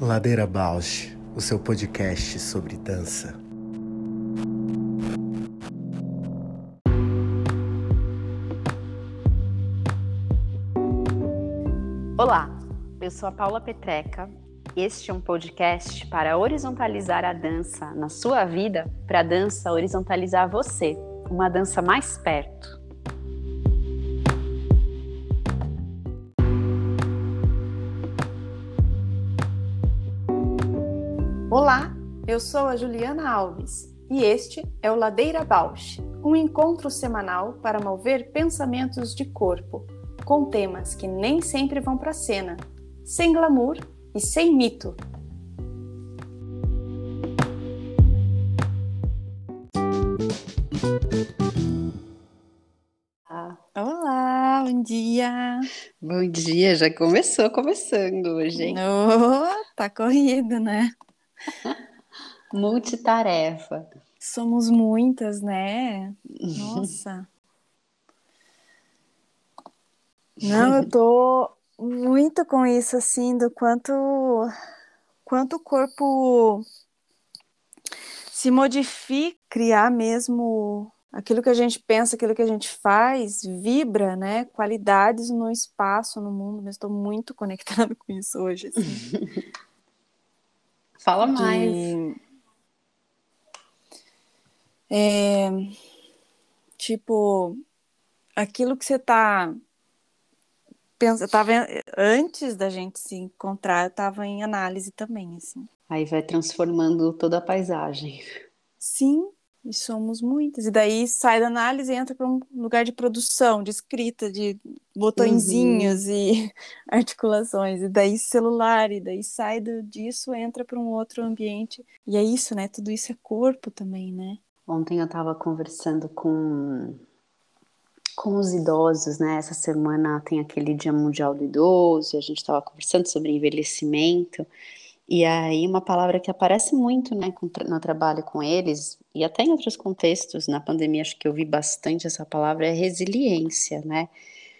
Ladeira Bausch, o seu podcast sobre dança. Olá, eu sou a Paula Petreca. Este é um podcast para horizontalizar a dança na sua vida, para a dança horizontalizar você, uma dança mais perto. Eu sou a Juliana Alves e este é o Ladeira Bausch, um encontro semanal para mover pensamentos de corpo, com temas que nem sempre vão para a cena, sem glamour e sem mito. Olá, bom dia! Bom dia, já começou começando hoje, hein? Oh, tá corrido, né? Multitarefa. Somos muitas, né? Nossa. Não, eu tô muito com isso, assim, do quanto, quanto o corpo se modifica, criar mesmo aquilo que a gente pensa, aquilo que a gente faz, vibra, né? Qualidades no espaço, no mundo, mas estou muito conectada com isso hoje. Assim. Fala mais. De... É... Tipo, aquilo que você tá pensa, tava antes da gente se encontrar, eu estava em análise também, assim. Aí vai transformando toda a paisagem. Sim, e somos muitas. E daí sai da análise e entra para um lugar de produção, de escrita, de botõezinhos uhum. e articulações. E daí celular, e daí sai do, disso, entra para um outro ambiente. E é isso, né? Tudo isso é corpo também, né? Ontem eu estava conversando com com os idosos, né? Essa semana tem aquele Dia Mundial do Idoso, e a gente estava conversando sobre envelhecimento. E aí, uma palavra que aparece muito, né, no trabalho com eles, e até em outros contextos, na pandemia, acho que eu vi bastante essa palavra, é resiliência, né?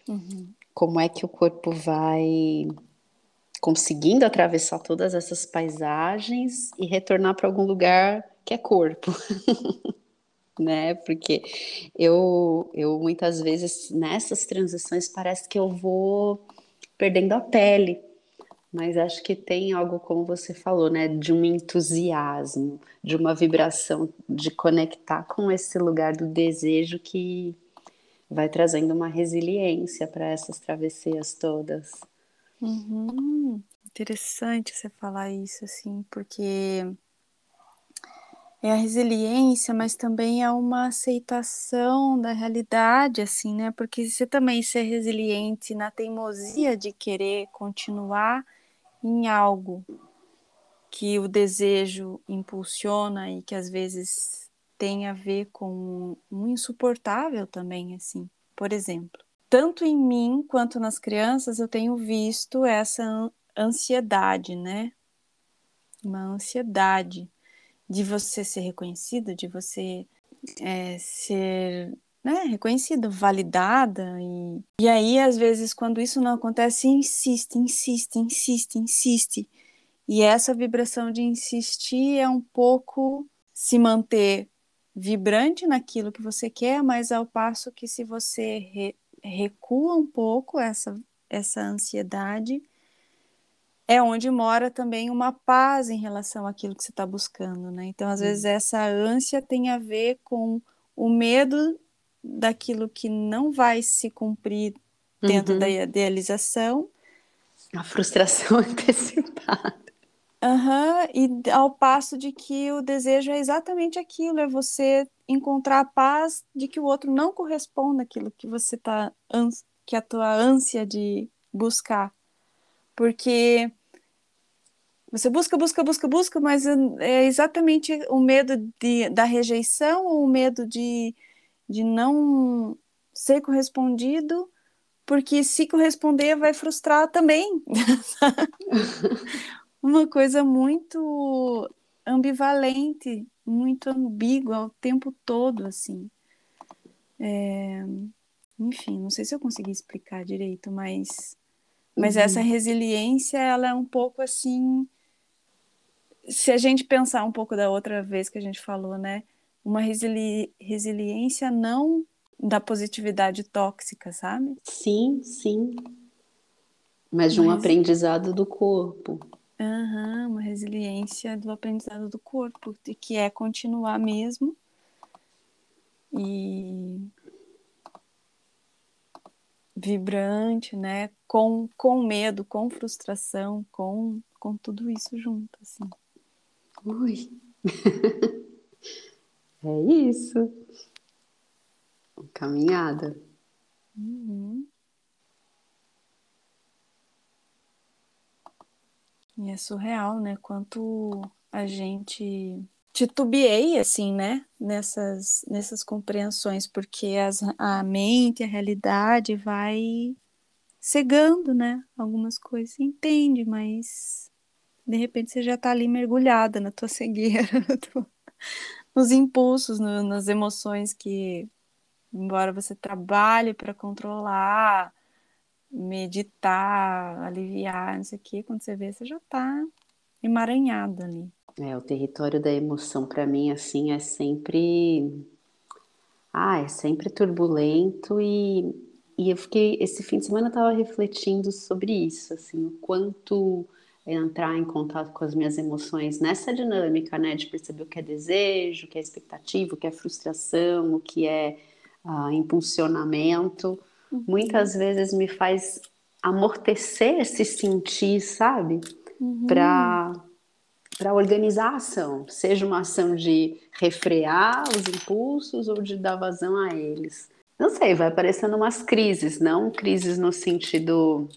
Uhum. Como é que o corpo vai conseguindo atravessar todas essas paisagens e retornar para algum lugar que é corpo. né? Porque eu, eu muitas vezes nessas transições parece que eu vou perdendo a pele, mas acho que tem algo como você falou, né? De um entusiasmo, de uma vibração, de conectar com esse lugar do desejo que vai trazendo uma resiliência para essas travessias todas. Uhum. Interessante você falar isso, assim, porque é a resiliência, mas também é uma aceitação da realidade, assim, né? Porque você também ser resiliente na teimosia de querer continuar em algo que o desejo impulsiona e que às vezes tem a ver com um insuportável também, assim. Por exemplo, tanto em mim quanto nas crianças eu tenho visto essa ansiedade, né? Uma ansiedade de você ser reconhecido, de você é, ser né, reconhecido, validada. E, e aí, às vezes, quando isso não acontece, insiste, insiste, insiste, insiste. E essa vibração de insistir é um pouco se manter vibrante naquilo que você quer, mas ao passo que se você re, recua um pouco essa, essa ansiedade, é onde mora também uma paz em relação àquilo que você está buscando, né? Então, às vezes, essa ânsia tem a ver com o medo daquilo que não vai se cumprir dentro uhum. da idealização. A frustração antecipada. Uhum, e ao passo de que o desejo é exatamente aquilo, é você encontrar a paz de que o outro não corresponda àquilo que você está, que a tua ânsia de buscar. Porque você busca, busca, busca, busca, mas é exatamente o medo de, da rejeição ou o medo de, de não ser correspondido, porque se corresponder vai frustrar também. Uma coisa muito ambivalente, muito ambígua o tempo todo, assim. É... enfim, não sei se eu consegui explicar direito, mas mas uhum. essa resiliência, ela é um pouco assim, se a gente pensar um pouco da outra vez que a gente falou, né? Uma resili resiliência não da positividade tóxica, sabe? Sim, sim. Mas de um Mas... aprendizado do corpo. Uhum, uma resiliência do aprendizado do corpo, que é continuar mesmo e vibrante, né? Com, com medo, com frustração, com, com tudo isso junto, assim. Ui! é isso. Caminhada. Uhum. E é surreal, né? Quanto a gente titubeei, assim, né? Nessas, nessas compreensões, porque as, a mente, a realidade vai cegando, né? Algumas coisas. Entende, mas de repente você já tá ali mergulhada na tua cegueira, nos impulsos, no, nas emoções que, embora você trabalhe para controlar, meditar, aliviar, não sei o quê, quando você vê, você já tá emaranhada ali. É, o território da emoção para mim assim é sempre ah, é sempre turbulento e, e eu fiquei esse fim de semana eu tava refletindo sobre isso, assim, o quanto entrar em contato com as minhas emoções nessa dinâmica, né, de perceber o que é desejo, o que é expectativa, o que é frustração, o que é uh, impulsionamento, uhum. muitas vezes me faz amortecer se sentir, sabe? Uhum. Para para organizar a ação, seja uma ação de refrear os impulsos ou de dar vazão a eles. Não sei, vai aparecendo umas crises, não crises no sentido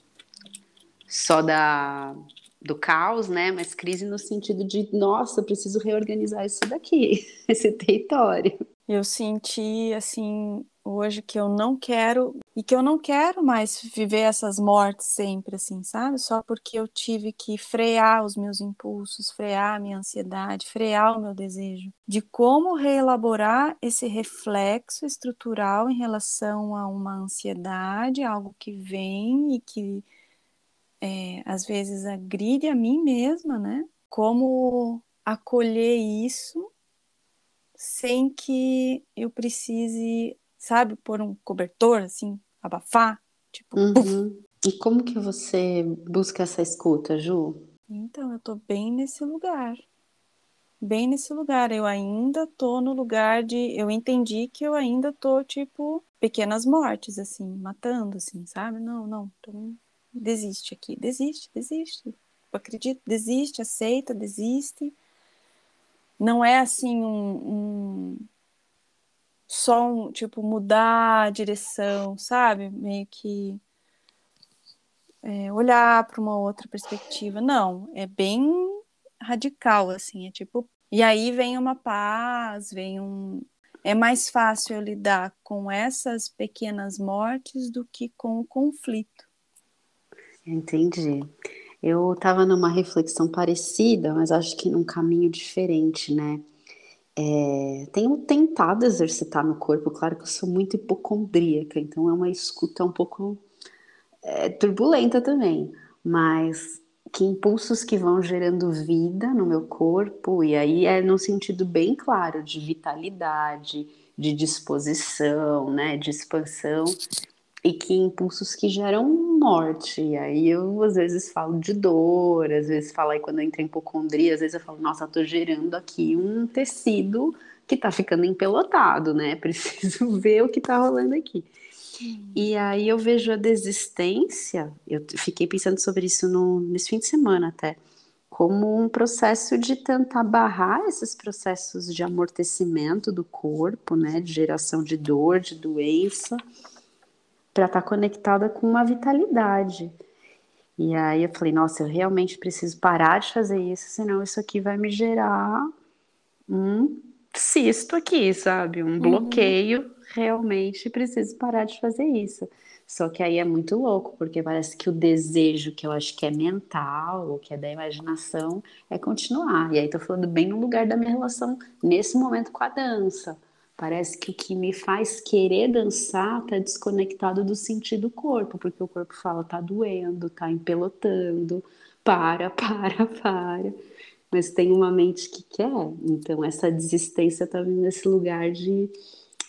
só da do caos, né? Mas crise no sentido de, nossa, eu preciso reorganizar isso daqui, esse território. Eu senti assim hoje que eu não quero e que eu não quero mais viver essas mortes sempre assim, sabe? Só porque eu tive que frear os meus impulsos, frear a minha ansiedade, frear o meu desejo, de como reelaborar esse reflexo estrutural em relação a uma ansiedade, algo que vem e que é, às vezes agride a mim mesma, né? Como acolher isso sem que eu precise sabe, pôr um cobertor, assim, abafar, tipo. Uhum. E como que você busca essa escuta, Ju? Então, eu tô bem nesse lugar. Bem nesse lugar. Eu ainda tô no lugar de. Eu entendi que eu ainda tô, tipo, pequenas mortes, assim, matando, assim, sabe? Não, não. Tô... Desiste aqui. Desiste, desiste. Eu acredito, desiste, aceita, desiste. Não é assim um, um só um, tipo, mudar a direção, sabe? Meio que é, olhar para uma outra perspectiva. Não, é bem radical, assim, é tipo. E aí vem uma paz, vem um. É mais fácil eu lidar com essas pequenas mortes do que com o conflito. Entendi. Eu estava numa reflexão parecida, mas acho que num caminho diferente, né? É, tenho tentado exercitar no corpo, claro que eu sou muito hipocondríaca, então é uma escuta um pouco é, turbulenta também, mas que impulsos que vão gerando vida no meu corpo, e aí é no sentido bem claro de vitalidade, de disposição, né, de expansão, e que impulsos que geram morte. E aí eu às vezes falo de dor, às vezes falo aí quando eu entro em hipocondria, às vezes eu falo, nossa, eu tô gerando aqui um tecido que tá ficando empelotado, né? Preciso ver o que tá rolando aqui. E aí eu vejo a desistência, eu fiquei pensando sobre isso no, nesse fim de semana até, como um processo de tentar barrar esses processos de amortecimento do corpo, né? De geração de dor, de doença para estar tá conectada com uma vitalidade. E aí eu falei, nossa, eu realmente preciso parar de fazer isso, senão isso aqui vai me gerar um cisto aqui, sabe? Um uhum. bloqueio. Uhum. Realmente preciso parar de fazer isso. Só que aí é muito louco, porque parece que o desejo que eu acho que é mental, ou que é da imaginação, é continuar. E aí tô falando bem no lugar da minha relação nesse momento com a dança Parece que o que me faz querer dançar tá desconectado do sentido do corpo, porque o corpo fala tá doendo, tá empelotando, para, para, para. Mas tem uma mente que quer, então essa desistência tá vindo nesse lugar de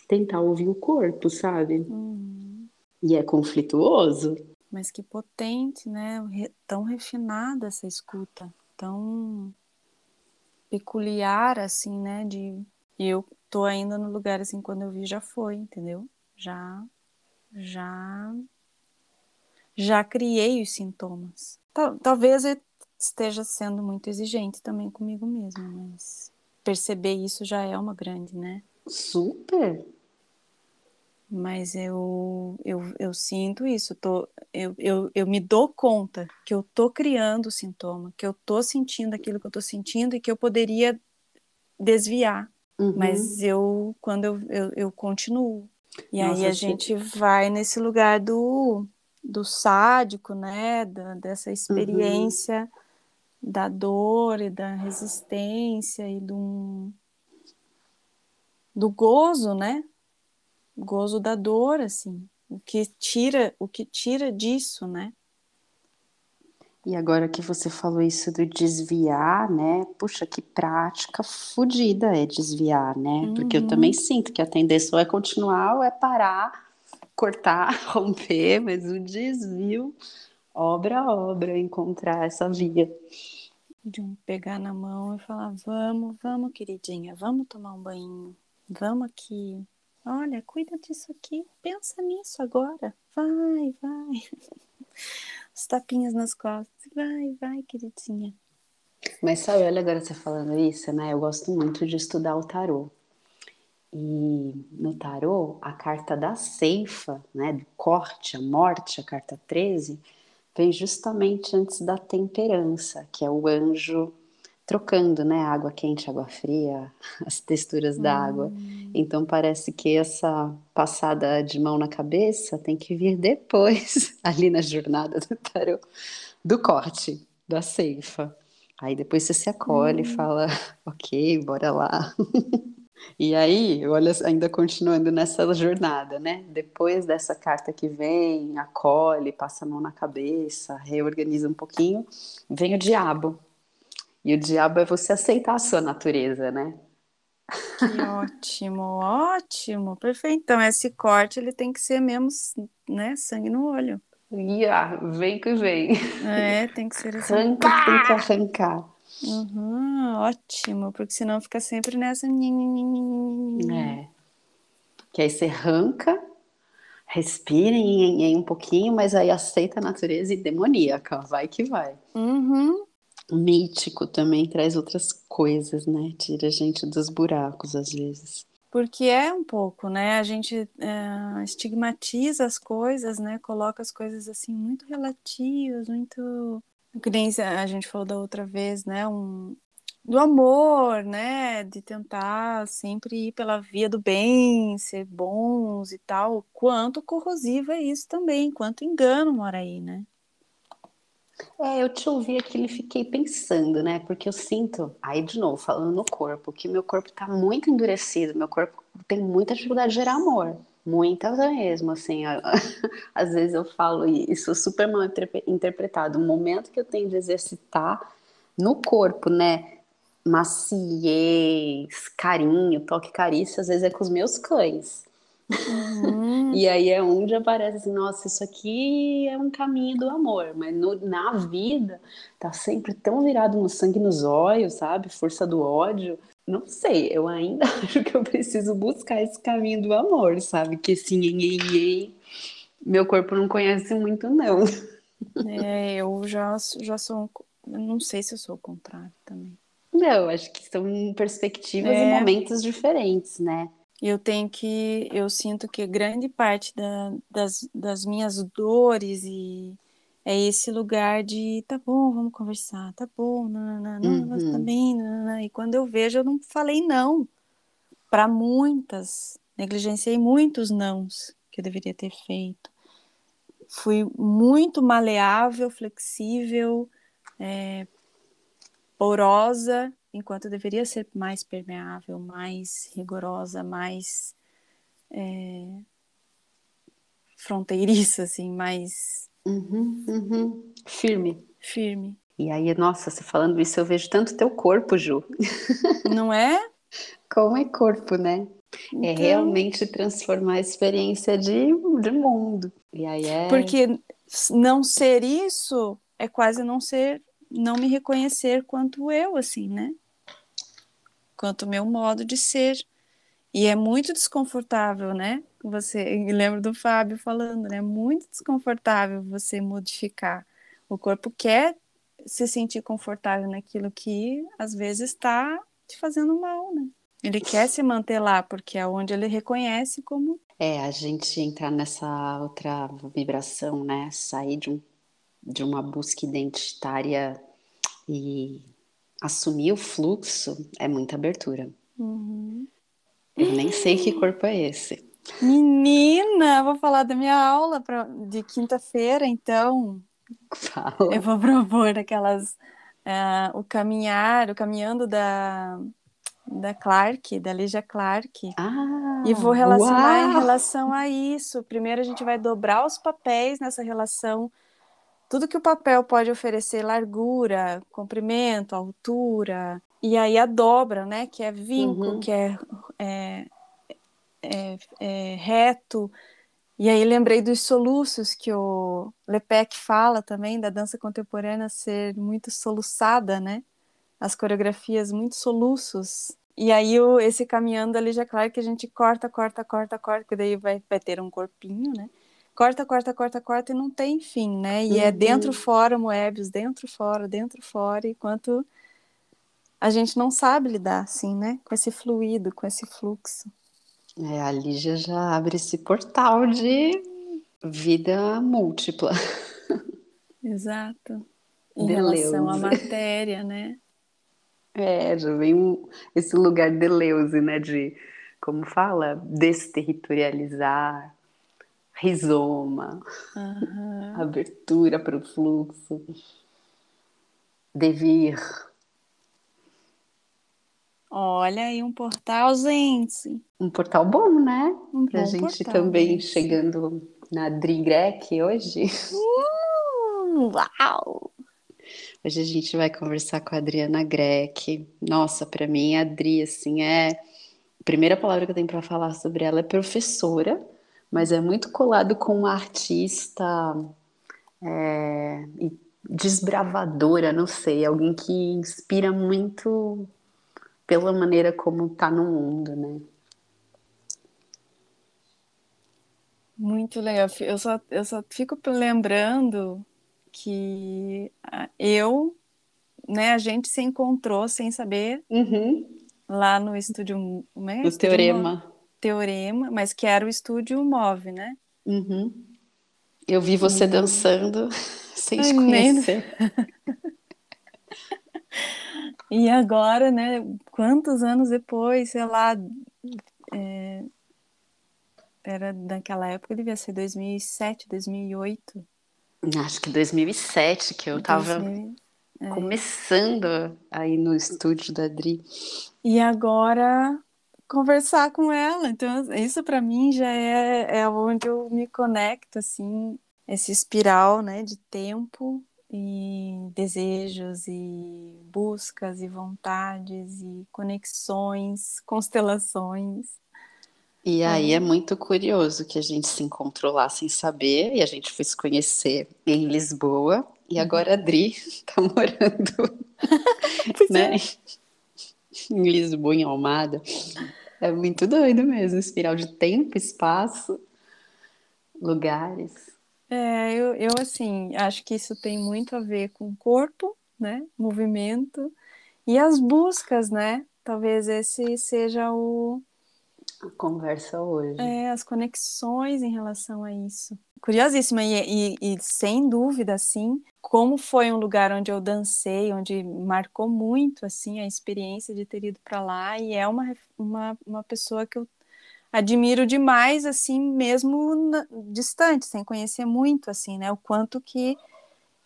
tentar ouvir o corpo, sabe? Uhum. E é conflituoso. Mas que potente, né? Tão refinada essa escuta, tão peculiar, assim, né? De eu tô ainda no lugar assim, quando eu vi já foi, entendeu? Já, já, já criei os sintomas. Tal, talvez eu esteja sendo muito exigente também comigo mesma, mas perceber isso já é uma grande, né? Super. Mas eu, eu, eu sinto isso, tô, eu, eu, eu me dou conta que eu tô criando o sintoma, que eu tô sentindo aquilo que eu tô sentindo e que eu poderia desviar. Uhum. Mas eu, quando eu, eu, eu continuo. E Nossa, aí a gente vai nesse lugar do, do sádico, né? Da, dessa experiência uhum. da dor e da resistência e do, do gozo, né? gozo da dor, assim, o que tira, o que tira disso, né? E agora que você falou isso do desviar, né? Puxa, que prática fodida é desviar, né? Uhum. Porque eu também sinto que a tendência ou é continuar ou é parar, cortar, romper, mas o desvio, obra a obra, encontrar essa via. De um pegar na mão e falar: vamos, vamos, queridinha, vamos tomar um banho, vamos aqui, Olha, cuida disso aqui, pensa nisso agora. Vai, vai. Os tapinhas nas costas. Vai, vai, queridinha. Mas sabe, olha agora você falando isso, né? Eu gosto muito de estudar o tarô. E no tarô, a carta da ceifa, né, do corte, a morte, a carta 13, vem justamente antes da temperança, que é o anjo trocando, né, água quente, água fria, as texturas da água. Hum. Então parece que essa passada de mão na cabeça tem que vir depois, ali na jornada do tarô, do corte, da ceifa. Aí depois você se acolhe e hum. fala, ok, bora lá. E aí, olha, ainda continuando nessa jornada, né? Depois dessa carta que vem, acolhe, passa a mão na cabeça, reorganiza um pouquinho, vem o diabo. E o diabo é você aceitar a sua natureza, né? Que ótimo, ótimo, perfeito. Então, esse corte ele tem que ser mesmo, né, sangue no olho. Yeah, vem que vem. É, tem que ser assim. Arranca, tem que arrancar. Uhum, ótimo, porque senão fica sempre nessa. É. Que aí você arranca, respira em, em um pouquinho, mas aí aceita a natureza e demoníaca, vai que vai. Uhum mítico também traz outras coisas, né? Tira a gente dos buracos às vezes. Porque é um pouco, né? A gente é, estigmatiza as coisas, né? Coloca as coisas assim muito relativas, muito. Que nem a gente falou da outra vez, né? Um, do amor, né? De tentar sempre ir pela via do bem, ser bons e tal. Quanto corrosivo é isso também, quanto engano mora aí, né? É, eu te ouvi aqui e fiquei pensando, né? Porque eu sinto, aí de novo, falando no corpo, que meu corpo tá muito endurecido, meu corpo tem muita dificuldade de gerar amor. Muitas mesmo, assim. Às vezes eu falo isso super mal interpretado. O momento que eu tenho de exercitar no corpo, né? Maciez, carinho, toque carícia, às vezes é com os meus cães. Uhum. e aí é onde aparece assim, nossa, isso aqui é um caminho do amor, mas no, na vida tá sempre tão virado no sangue nos olhos, sabe? Força do ódio. Não sei, eu ainda acho que eu preciso buscar esse caminho do amor, sabe? Que sim, meu corpo não conhece muito, não. É, eu já, já sou. Não sei se eu sou o contrário também. Não, acho que são perspectivas é. e momentos diferentes, né? Eu tenho que eu sinto que grande parte da, das, das minhas dores e é esse lugar de tá bom, vamos conversar, tá bom, não, não, uhum. tá bem, não, e quando eu vejo eu não falei não para muitas, negligenciei muitos nãos que eu deveria ter feito. Fui muito maleável, flexível, é, porosa enquanto deveria ser mais permeável, mais rigorosa, mais é, fronteiriça, assim, mais uhum, uhum. firme. Firme. E aí, nossa, você falando isso, eu vejo tanto teu corpo, Ju. Não é? Como é corpo, né? É então... É realmente transformar a experiência de, de mundo. E aí é. Porque não ser isso é quase não ser, não me reconhecer quanto eu, assim, né? Quanto o meu modo de ser. E é muito desconfortável, né? Você, lembro do Fábio falando, né? É muito desconfortável você modificar. O corpo quer se sentir confortável naquilo que às vezes está te fazendo mal, né? Ele quer se manter lá porque é onde ele reconhece como é a gente entrar nessa outra vibração, né? Sair de, um, de uma busca identitária e assumir o fluxo é muita abertura. Uhum. Eu nem sei que corpo é esse. Menina, vou falar da minha aula pra, de quinta-feira, então. Fala. Eu vou propor aquelas. Uh, o caminhar, o caminhando da, da Clark, da Lígia Clark. Ah, e vou relacionar uau. em relação a isso. Primeiro a gente vai dobrar os papéis nessa relação. Tudo que o papel pode oferecer, largura, comprimento, altura, e aí a dobra, né? Que é vinco, uhum. que é, é, é, é reto, e aí lembrei dos soluços que o Lepec fala também da dança contemporânea ser muito soluçada, né? As coreografias muito soluços. E aí o, esse caminhando ali já é claro que a gente corta, corta, corta, corta, que daí vai, vai ter um corpinho, né? Corta, corta, corta, corta e não tem fim, né? E é uhum. é dentro, fora, Moebius, dentro, fora, dentro, fora, enquanto a gente não sabe lidar assim, né? Com esse fluido, com esse fluxo. É, a Lígia já abre esse portal de vida múltipla. Exato. Em relação à matéria, né? É, já vem um, esse lugar de Leuze, né? De, como fala, desterritorializar, rizoma, uhum. abertura para o fluxo, devir. Olha aí um portal, gente. Um portal bom, né? Um pra gente portal, também chegando na Dri Grec hoje. Uh, uau! Hoje a gente vai conversar com a Adriana Grec. Nossa, para mim a Adri assim é a primeira palavra que eu tenho para falar sobre ela é professora, mas é muito colado com uma artista é, desbravadora, não sei, alguém que inspira muito pela maneira como está no mundo, né? Muito legal. Eu só, eu só fico lembrando que eu, né, a gente se encontrou sem saber uhum. lá no estúdio, né? O Teorema. Teorema, mas que era o estúdio Move, né? Uhum. Eu vi você uhum. dançando sem se conhecer. E agora, né, quantos anos depois, sei lá, é, era naquela época, devia ser 2007, 2008. Acho que 2007, que eu estava é. começando aí no estúdio da Adri. E agora conversar com ela, então isso para mim já é, é onde eu me conecto, assim, esse espiral, né, de tempo e desejos e buscas e vontades e conexões, constelações. E aí é. é muito curioso que a gente se encontrou lá sem saber e a gente foi se conhecer em Lisboa e uhum. agora a Dri tá morando né? É. em Lisboa, em Almada. É muito doido mesmo, espiral de tempo, espaço, lugares. É, eu, eu assim, acho que isso tem muito a ver com o corpo, né? Movimento e as buscas, né? Talvez esse seja o a conversa hoje. É, as conexões em relação a isso. Curiosíssima, e, e, e, sem dúvida, assim, como foi um lugar onde eu dancei, onde marcou muito, assim, a experiência de ter ido para lá, e é uma, uma, uma pessoa que eu admiro demais, assim, mesmo na, distante, sem conhecer muito, assim, né? O quanto que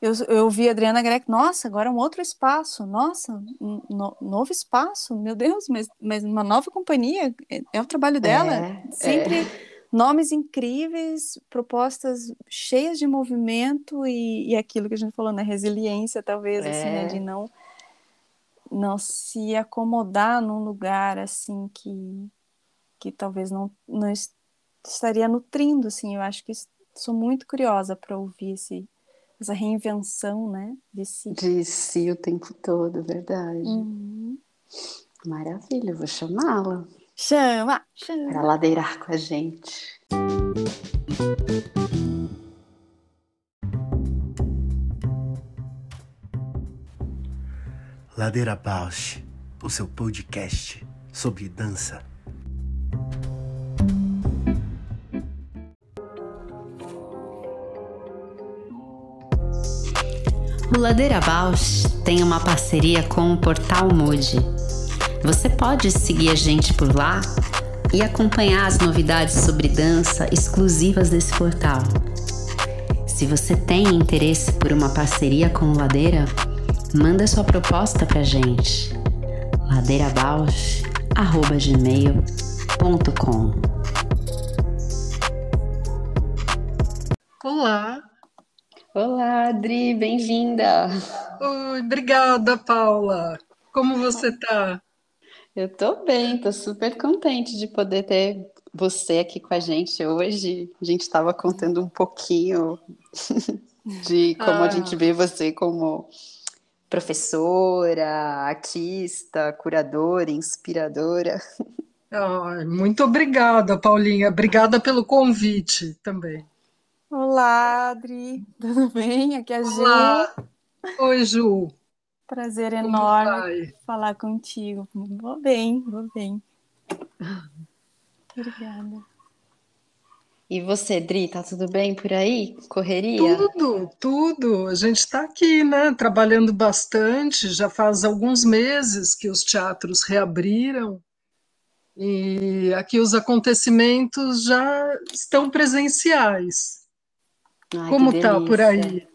eu, eu vi a Adriana Greco, nossa, agora é um outro espaço, nossa, um no, novo espaço, meu Deus, mas, mas uma nova companhia, é, é o trabalho dela, É, sempre nomes incríveis, propostas cheias de movimento e, e aquilo que a gente falou, né, resiliência talvez, assim, né, É. de não, não se acomodar num lugar, assim, que, que talvez não, não es- estaria nutrindo, assim, eu acho que sou muito curiosa para ouvir esse, essa reinvenção, né, de si. De si o tempo todo, verdade. Uhum. Maravilha, vou chamá-la Chama, chama. para ladeirar com a gente. Ladeira Bausch, o seu podcast sobre dança. O Ladeira Bausch tem uma parceria com o portal Mude. Você pode seguir a gente por lá e acompanhar as novidades sobre dança exclusivas desse portal. Se você tem interesse por uma parceria com o Ladeira, manda sua proposta pra gente. ladeirabausch@gmail.com. Olá. Olá, Adri, bem-vinda. Oi, obrigada, Paula. Como você tá? Eu tô bem, tô super contente de poder ter você aqui com a gente hoje. A gente estava contando um pouquinho de como Ah. a gente vê você como professora, artista, curadora, inspiradora. Ai, muito obrigada, Paulinha. Obrigada pelo convite também. Olá, Adri, tudo bem? Aqui é a Ju. Olá. Oi, Ju. Prazer enorme falar contigo. Vou bem, vou bem. Obrigada. E você, Dri, tá tudo bem por aí? Correria? Tudo, tudo. A gente está aqui, né? Trabalhando bastante. Já faz alguns meses que os teatros reabriram e aqui os acontecimentos já estão presenciais. Ai, Como tá por aí?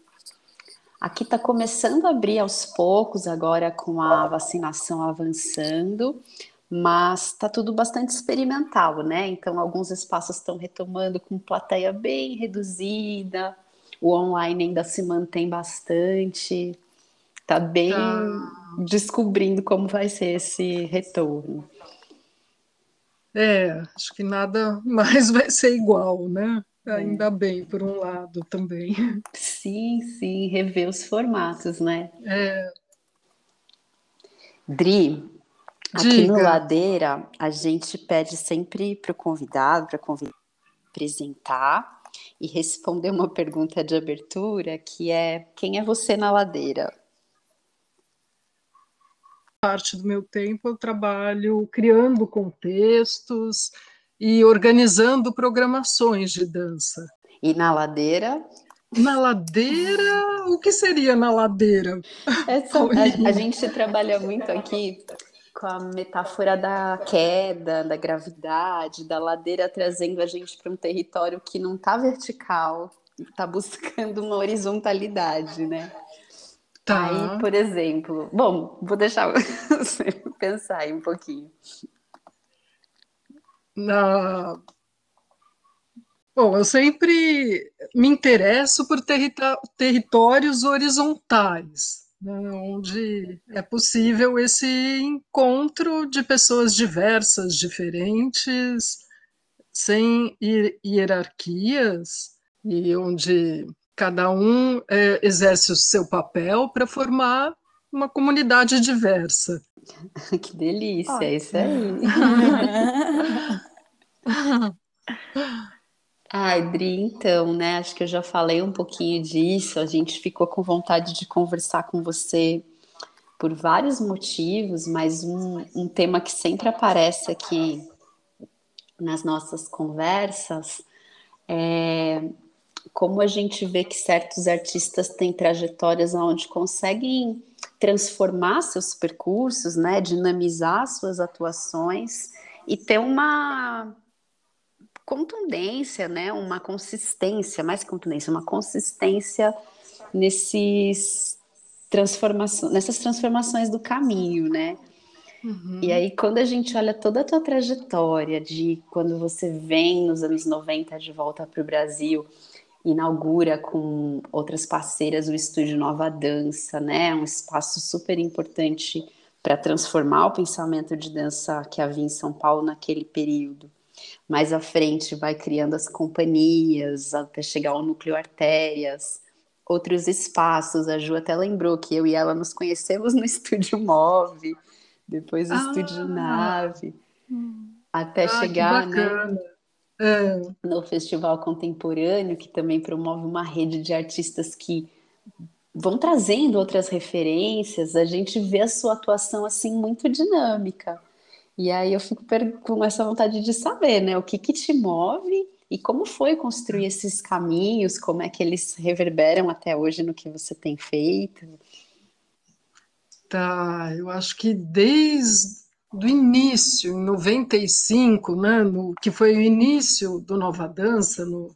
Aqui está começando a abrir aos poucos, agora com a vacinação avançando, mas está tudo bastante experimental, né? Então, alguns espaços estão retomando com plateia bem reduzida, o online ainda se mantém bastante, está bem Tá. descobrindo como vai ser esse retorno. É, acho que nada mais vai ser igual, né? Ainda bem, por um lado também. Sim, sim, rever os formatos, né? É, Dri, aqui no diga. Ladeira, a gente pede sempre para o convidado, para convidar, apresentar e responder uma pergunta de abertura, que é: quem é você na Ladeira? Parte do meu tempo eu trabalho criando contextos e organizando programações de dança. E na Ladeira, Na ladeira, o que seria na ladeira? essa, a, Paulinha. a gente trabalha muito aqui com a metáfora da queda, da gravidade, da ladeira trazendo a gente para um território que não está vertical, está buscando uma horizontalidade, né? Tá. Aí, por exemplo, bom, vou deixar você pensar aí um pouquinho. Na... Bom, eu sempre me interesso por territórios horizontais, né, onde é possível esse encontro de pessoas diversas, diferentes, sem hier- hierarquias, e onde cada um eh, exerce o seu papel para formar uma comunidade diversa. Que delícia, Ótimo. é isso aí. Ai, Dri, então, né? Acho que eu já falei um pouquinho disso. A gente ficou com vontade de conversar com você por vários motivos, mas um, um tema que sempre aparece aqui nas nossas conversas é como a gente vê que certos artistas têm trajetórias onde conseguem transformar seus percursos, né, dinamizar suas atuações e ter uma contundência, né, uma consistência, mais contundência, uma consistência nesses transformações, nessas transformações do caminho, né? Uhum. E aí, quando a gente olha toda a tua trajetória de quando você vem nos anos 90 de volta para o Brasil, inaugura com outras parceiras o Estúdio Nova Dança, né? Um espaço super importante para transformar o pensamento de dança que havia em São Paulo naquele período. Mais à frente, vai criando as companhias até chegar ao núcleo artérias, outros espaços. A Ju até lembrou que eu e ela nos conhecemos no Estúdio Move, depois no ah, Estúdio Nave, hum. até ah, chegar né, é. no Festival Contemporâneo, que também promove uma rede de artistas que vão trazendo outras referências, a gente vê a sua atuação assim muito dinâmica. E aí eu fico com essa vontade de saber, né, o que que te move e como foi construir esses caminhos, como é que eles reverberam até hoje no que você tem feito? Tá, eu acho que desde o início, em 95, né, no, que foi o início do Nova Dança, no,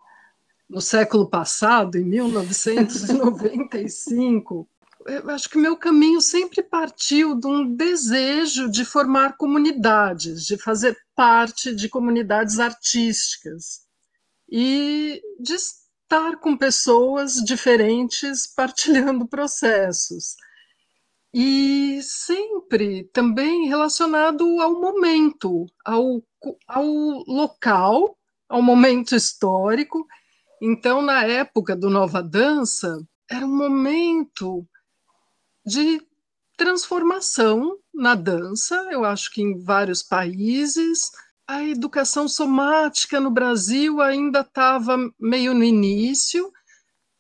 no século passado, em 1995, eu acho que meu caminho sempre partiu de um desejo de formar comunidades, de fazer parte de comunidades artísticas e de estar com pessoas diferentes partilhando processos. E sempre também relacionado ao momento, ao, ao local, ao momento histórico então, na época do Nova Dança, era um momento de transformação na dança, eu acho que em vários países. A educação somática no Brasil ainda estava meio no início,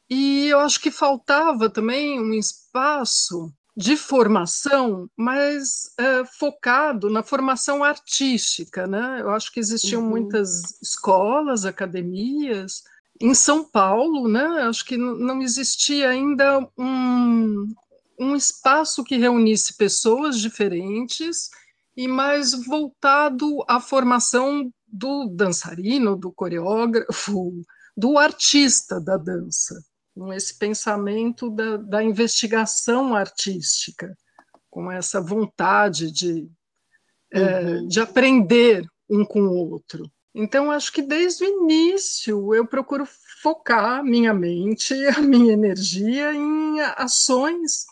e eu acho que faltava também um espaço de formação mais é, focado na formação artística. Né? Eu acho que existiam uhum. muitas escolas, academias, em São Paulo, né, acho que não existia ainda um, um espaço que reunisse pessoas diferentes e mais voltado à formação do dançarino, do coreógrafo, do artista da dança, com esse pensamento da, da investigação artística, com essa vontade de, é, uhum. é, de aprender um com o outro. Então, acho que desde o início eu procuro focar minha mente, a minha energia em ações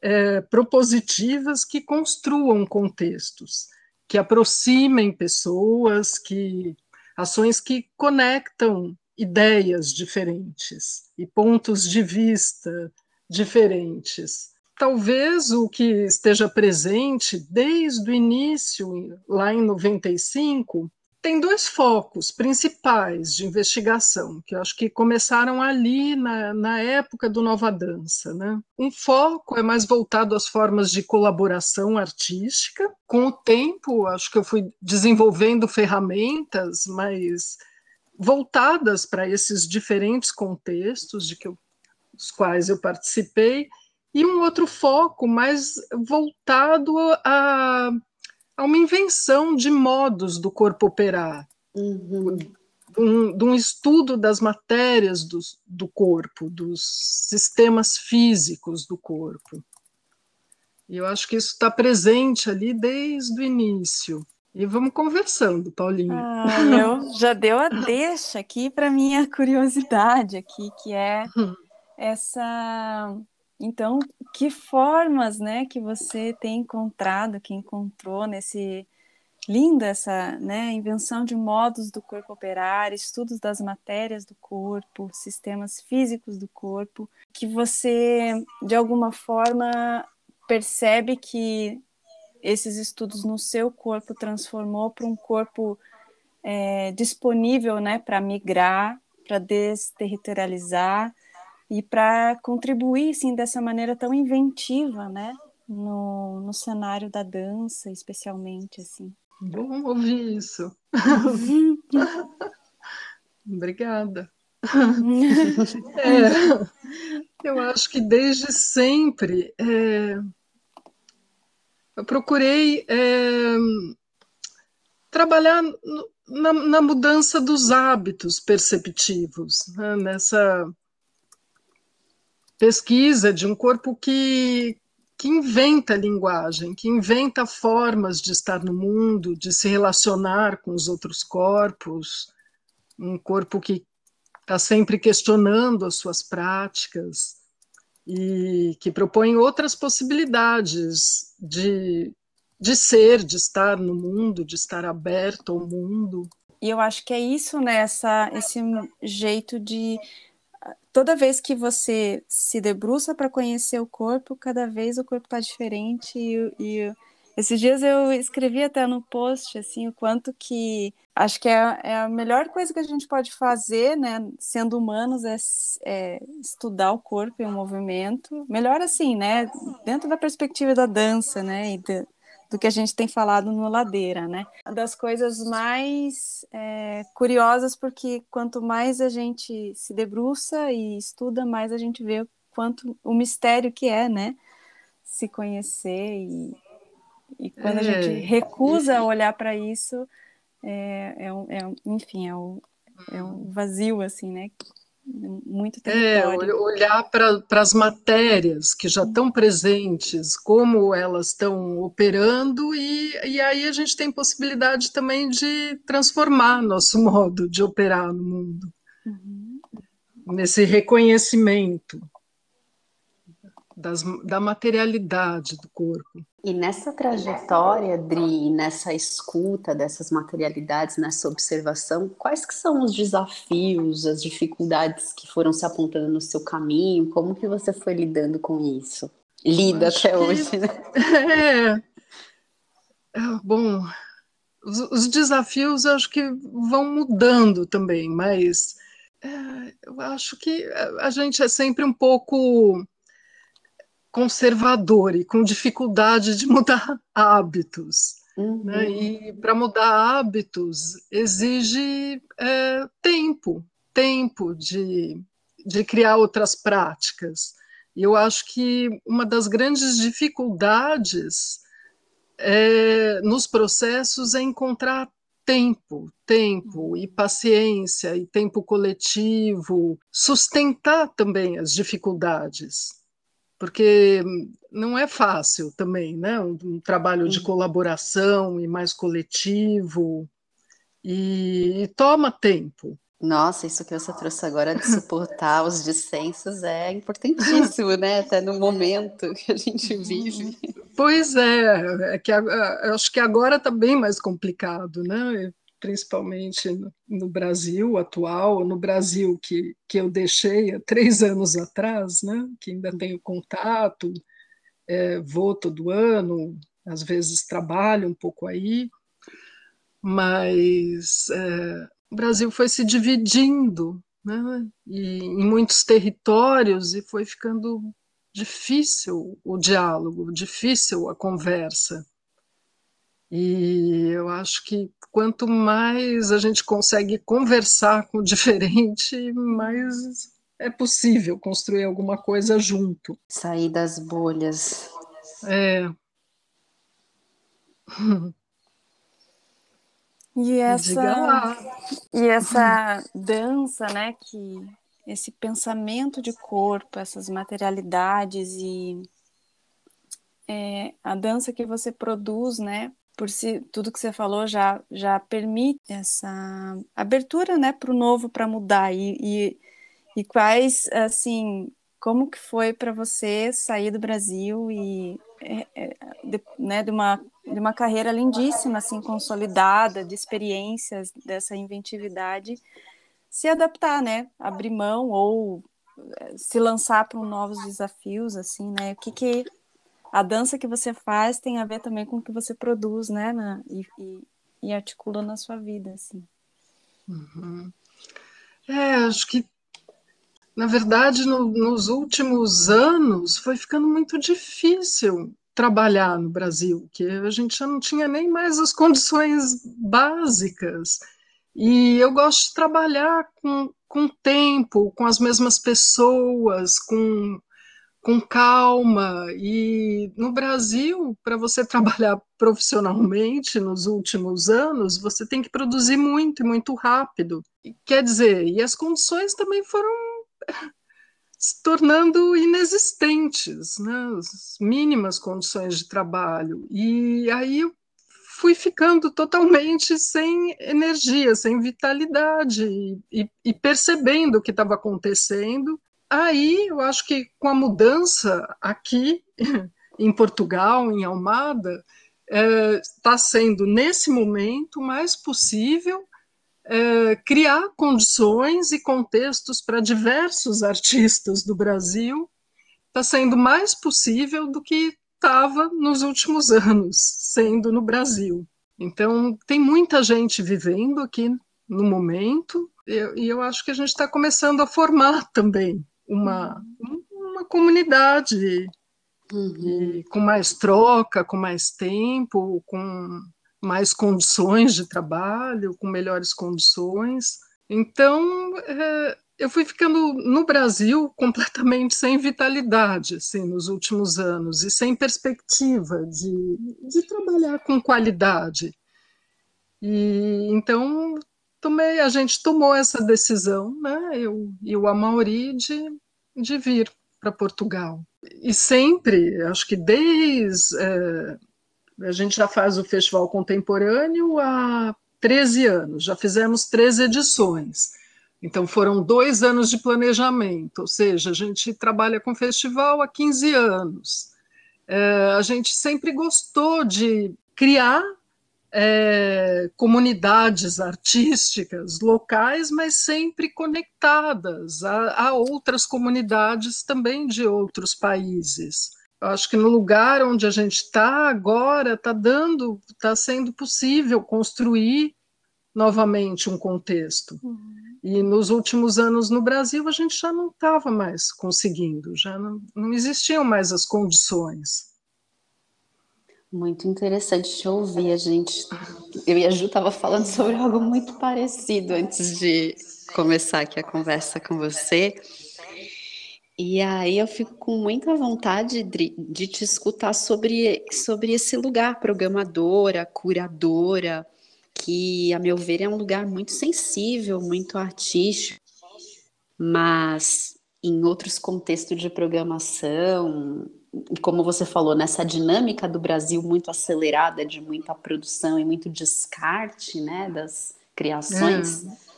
é, propositivas que construam contextos, que aproximem pessoas, que ações que conectam ideias diferentes e pontos de vista diferentes. Talvez o que esteja presente desde o início, lá em 95, tem dois focos principais de investigação, que eu acho que começaram ali na, na época do Nova Dança. Né? Um foco é mais voltado às formas de colaboração artística. Com o tempo, acho que eu fui desenvolvendo ferramentas mais voltadas para esses diferentes contextos de que eu, dos quais eu participei, e um outro foco mais voltado a a uma invenção de modos do corpo operar, uhum. um, de um estudo das matérias do, do corpo, dos sistemas físicos do corpo. E eu acho que isso está presente ali desde o início. E vamos conversando, Paulinha. Ah, eu já deu a deixa aqui para minha curiosidade aqui, que é essa então, que formas, né, que você tem encontrado, que encontrou nesse linda essa, né, invenção de modos do corpo operar, estudos das matérias do corpo, sistemas físicos do corpo, que você de alguma forma percebe que esses estudos no seu corpo transformou para um corpo é, disponível, né, para migrar, para desterritorializar e para contribuir assim dessa maneira tão inventiva, né, no, no cenário da dança, especialmente assim. Bom ouvir isso. Obrigada. é, eu acho que desde sempre é, eu procurei é, trabalhar na, na, mudança dos hábitos perceptivos, né, nessa pesquisa de um corpo que, que inventa linguagem, que inventa formas de estar no mundo, de se relacionar com os outros corpos, um corpo que está sempre questionando as suas práticas e que propõe outras possibilidades de, de ser, de estar no mundo, de estar aberto ao mundo. E eu acho que é isso, né? Essa, esse jeito de toda vez que você se debruça para conhecer o corpo, cada vez o corpo está diferente e, e, esses dias eu escrevi até no post assim o quanto que acho que é, é a melhor coisa que a gente pode fazer, né, sendo humanos, é, é, estudar o corpo e o movimento. Melhor assim, né, dentro da perspectiva da dança, né, e de, do que a gente tem falado no Ladeira, né? Das coisas mais é, curiosas, porque quanto mais a gente se debruça e estuda, mais a gente vê quanto o mistério que é, né? Se conhecer e, e quando é, a gente recusa olhar para isso, é, é, é, enfim, é um, é um vazio, assim, né? muito é, território. É, olhar para as matérias que já estão presentes, como elas estão operando, e, e aí a gente tem possibilidade também de transformar nosso modo de operar no mundo, uhum. nesse reconhecimento das, da materialidade do corpo. E nessa trajetória, Dri, nessa escuta dessas materialidades, nessa observação, quais que são os desafios, as dificuldades que foram se apontando no seu caminho? Como que você foi lidando com isso? Lida até que... hoje, né? É. é bom, os, os, desafios eu acho que vão mudando também, mas é, eu acho que a gente é sempre um pouco conservador e com dificuldade de mudar hábitos. Uhum. Né? E para mudar hábitos exige é, tempo, tempo de, de criar outras práticas. E eu acho que uma das grandes dificuldades é, nos processos é encontrar tempo, tempo e paciência e tempo coletivo, sustentar também as dificuldades porque não é fácil também, né? Um, um trabalho de colaboração e mais coletivo e, e, toma tempo. Nossa, isso que você trouxe agora de suportar os dissensos é importantíssimo, né? Até no momento que a gente vive. Pois é, é que acho que agora está bem mais complicado, né? Principalmente no, no, Brasil atual, no Brasil que, que eu deixei há três anos atrás, né, que ainda tenho contato, é, vou todo ano, às vezes trabalho um pouco aí, mas é, o Brasil foi se dividindo né, e, em muitos territórios e foi ficando difícil o diálogo, difícil a conversa. E eu acho que quanto mais a gente consegue conversar com o diferente, mais é possível construir alguma coisa junto. Sair das bolhas. É. E essa, e essa dança, né, que esse pensamento de corpo, essas materialidades e é, a dança que você produz, né, por si, tudo que você falou já, já permite essa abertura, né, para o novo, para mudar. E, e, e, quais, assim, como que foi para você sair do Brasil e, é, é, de, né, de uma, de uma carreira lindíssima, assim, consolidada, de experiências, dessa inventividade, se adaptar, né, abrir mão ou é, se lançar para novos desafios, assim, né, o que que a dança que você faz tem a ver também com o que você produz, né? Na, e, e, e, articula na sua vida, assim. Uhum. É, acho que, na verdade, no, nos últimos anos foi ficando muito difícil trabalhar no Brasil, que a gente já não tinha nem mais as condições básicas. E eu gosto de trabalhar com, com tempo, com as mesmas pessoas, com com calma. E no Brasil, para você trabalhar profissionalmente nos últimos anos, você tem que produzir muito e muito rápido. Quer dizer, e as condições também foram se tornando inexistentes, né? as mínimas condições de trabalho. E aí eu fui ficando totalmente sem energia, sem vitalidade, e, e percebendo o que estava acontecendo. Aí eu acho que com a mudança aqui em Portugal, em Almada, está é, sendo nesse momento mais possível é, criar condições e contextos para diversos artistas do Brasil está sendo mais possível do que estava nos últimos anos, sendo no Brasil. Então, tem muita gente vivendo aqui no momento, e eu acho que a gente está começando a formar também uma, uma comunidade uhum. com mais troca, com mais tempo, com mais condições de trabalho, com melhores condições. Então, é, eu fui ficando no Brasil completamente sem vitalidade, assim, nos últimos anos, e sem perspectiva de, de trabalhar com qualidade. E então tomei, a gente tomou essa decisão, né, eu e o Amauri, de, de vir para Portugal. E sempre, acho que desde é, a gente já faz o Festival Contemporâneo há 13 anos, já fizemos três edições. Então, foram dois anos de planejamento, ou seja, a gente trabalha com festival há 15 anos. É, a gente sempre gostou de criar é, comunidades artísticas locais, mas sempre conectadas a, a outras comunidades também de outros países. Eu acho que no lugar onde a gente está agora está dando, está sendo possível construir novamente um contexto. Uhum. E nos últimos anos no Brasil a gente já não estava mais conseguindo, já não, não existiam mais as condições. Muito interessante te ouvir, a gente. Eu e a Ju estava falando sobre algo muito parecido antes de começar aqui a conversa com você. E aí eu fico com muita vontade de, de te escutar sobre, sobre esse lugar, programadora, curadora, que, a meu ver, é um lugar muito sensível, muito artístico, mas em outros contextos de programação, como você falou, nessa dinâmica do Brasil muito acelerada, de muita produção e muito descarte né, das criações. É